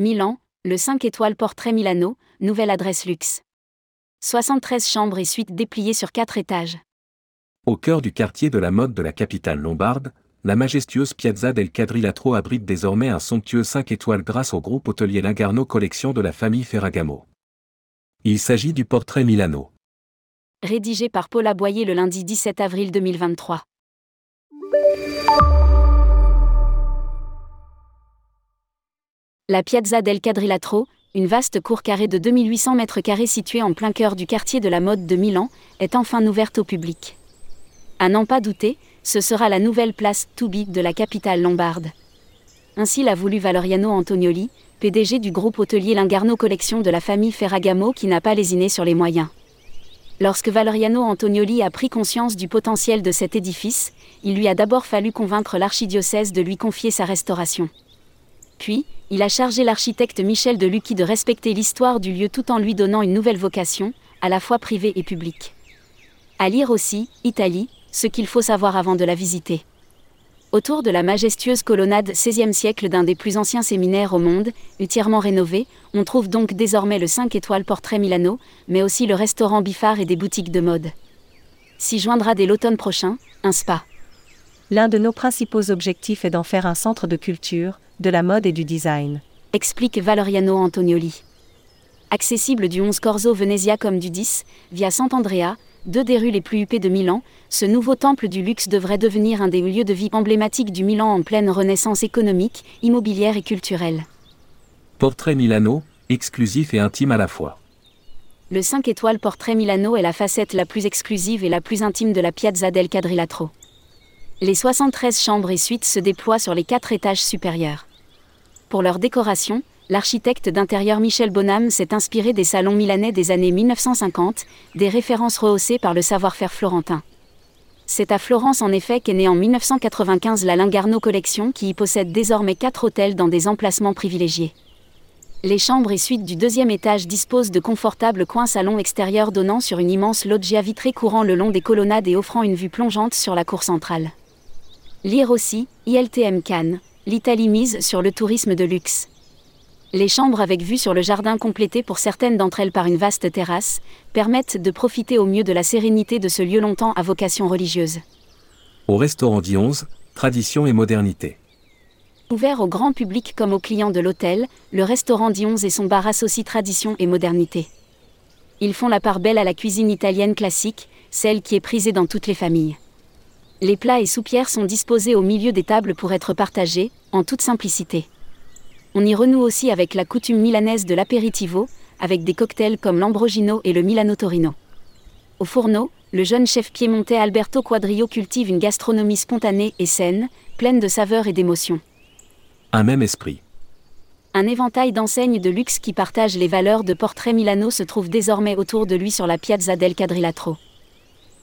Milan, le 5 étoiles Portrait Milano, nouvelle adresse luxe. 73 chambres et suites dépliées sur 4 étages. Au cœur du quartier de la mode de la capitale lombarde, la majestueuse Piazza del Quadrilatro abrite désormais un somptueux 5 étoiles grâce au groupe hôtelier Langarno collection de la famille Ferragamo. Il s'agit du portrait Milano. Rédigé par Paula Boyer le lundi 17 avril 2023. La Piazza del Quadrilatro, une vaste cour carrée de 2800 mètres carrés située en plein cœur du quartier de la mode de Milan, est enfin ouverte au public. À n'en pas douter, ce sera la nouvelle place Toubi de la capitale lombarde. Ainsi l'a voulu Valeriano Antonioli, PDG du groupe hôtelier Lingarno Collection de la famille Ferragamo qui n'a pas lésiné sur les moyens. Lorsque Valeriano Antonioli a pris conscience du potentiel de cet édifice, il lui a d'abord fallu convaincre l'archidiocèse de lui confier sa restauration. Puis, il a chargé l'architecte Michel de Lucchi de respecter l'histoire du lieu tout en lui donnant une nouvelle vocation, à la fois privée et publique. À lire aussi, Italie, ce qu'il faut savoir avant de la visiter. Autour de la majestueuse colonnade XVIe siècle d'un des plus anciens séminaires au monde, entièrement rénové, on trouve donc désormais le 5 étoiles Portrait Milano, mais aussi le restaurant Bifard et des boutiques de mode. S'y joindra dès l'automne prochain, un spa. L'un de nos principaux objectifs est d'en faire un centre de culture, de la mode et du design. Explique Valeriano Antonioli. Accessible du 11 Corso Venezia comme du 10, via Sant'Andrea, deux des rues les plus huppées de Milan, ce nouveau temple du luxe devrait devenir un des lieux de vie emblématiques du Milan en pleine renaissance économique, immobilière et culturelle. Portrait Milano, exclusif et intime à la fois. Le 5 étoiles Portrait Milano est la facette la plus exclusive et la plus intime de la Piazza del Quadrilatro. Les 73 chambres et suites se déploient sur les quatre étages supérieurs. Pour leur décoration, l'architecte d'intérieur Michel Bonham s'est inspiré des salons milanais des années 1950, des références rehaussées par le savoir-faire florentin. C'est à Florence en effet qu'est née en 1995 la Lingarno Collection qui y possède désormais quatre hôtels dans des emplacements privilégiés. Les chambres et suites du deuxième étage disposent de confortables coins salons extérieurs donnant sur une immense loggia vitrée courant le long des colonnades et offrant une vue plongeante sur la cour centrale. Lire aussi, ILTM Cannes, l'Italie mise sur le tourisme de luxe. Les chambres avec vue sur le jardin complétées pour certaines d'entre elles par une vaste terrasse, permettent de profiter au mieux de la sérénité de ce lieu longtemps à vocation religieuse. Au restaurant Dionze, tradition et modernité. Ouvert au grand public comme aux clients de l'hôtel, le restaurant Dionze et son bar associent tradition et modernité. Ils font la part belle à la cuisine italienne classique, celle qui est prisée dans toutes les familles. Les plats et soupières sont disposés au milieu des tables pour être partagés, en toute simplicité. On y renoue aussi avec la coutume milanaise de l'apéritivo, avec des cocktails comme l'Ambrogino et le Milano Torino. Au fourneau, le jeune chef piémontais Alberto Quadrio cultive une gastronomie spontanée et saine, pleine de saveurs et d'émotions. Un même esprit. Un éventail d'enseignes de luxe qui partagent les valeurs de Portrait Milano se trouve désormais autour de lui sur la Piazza del Quadrilatro.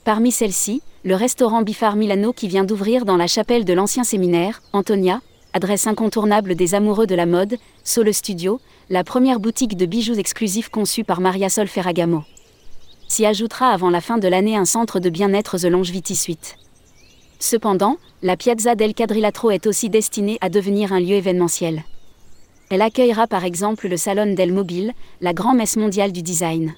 Parmi celles-ci, le restaurant Bifar Milano qui vient d'ouvrir dans la chapelle de l'ancien séminaire, Antonia, adresse incontournable des amoureux de la mode, Sole Studio, la première boutique de bijoux exclusifs conçue par Maria Sol Ferragamo. S'y ajoutera avant la fin de l'année un centre de bien-être The Longevity Suite. Cependant, la Piazza del Quadrilatro est aussi destinée à devenir un lieu événementiel. Elle accueillera par exemple le Salon del Mobile, la grand-messe mondiale du design.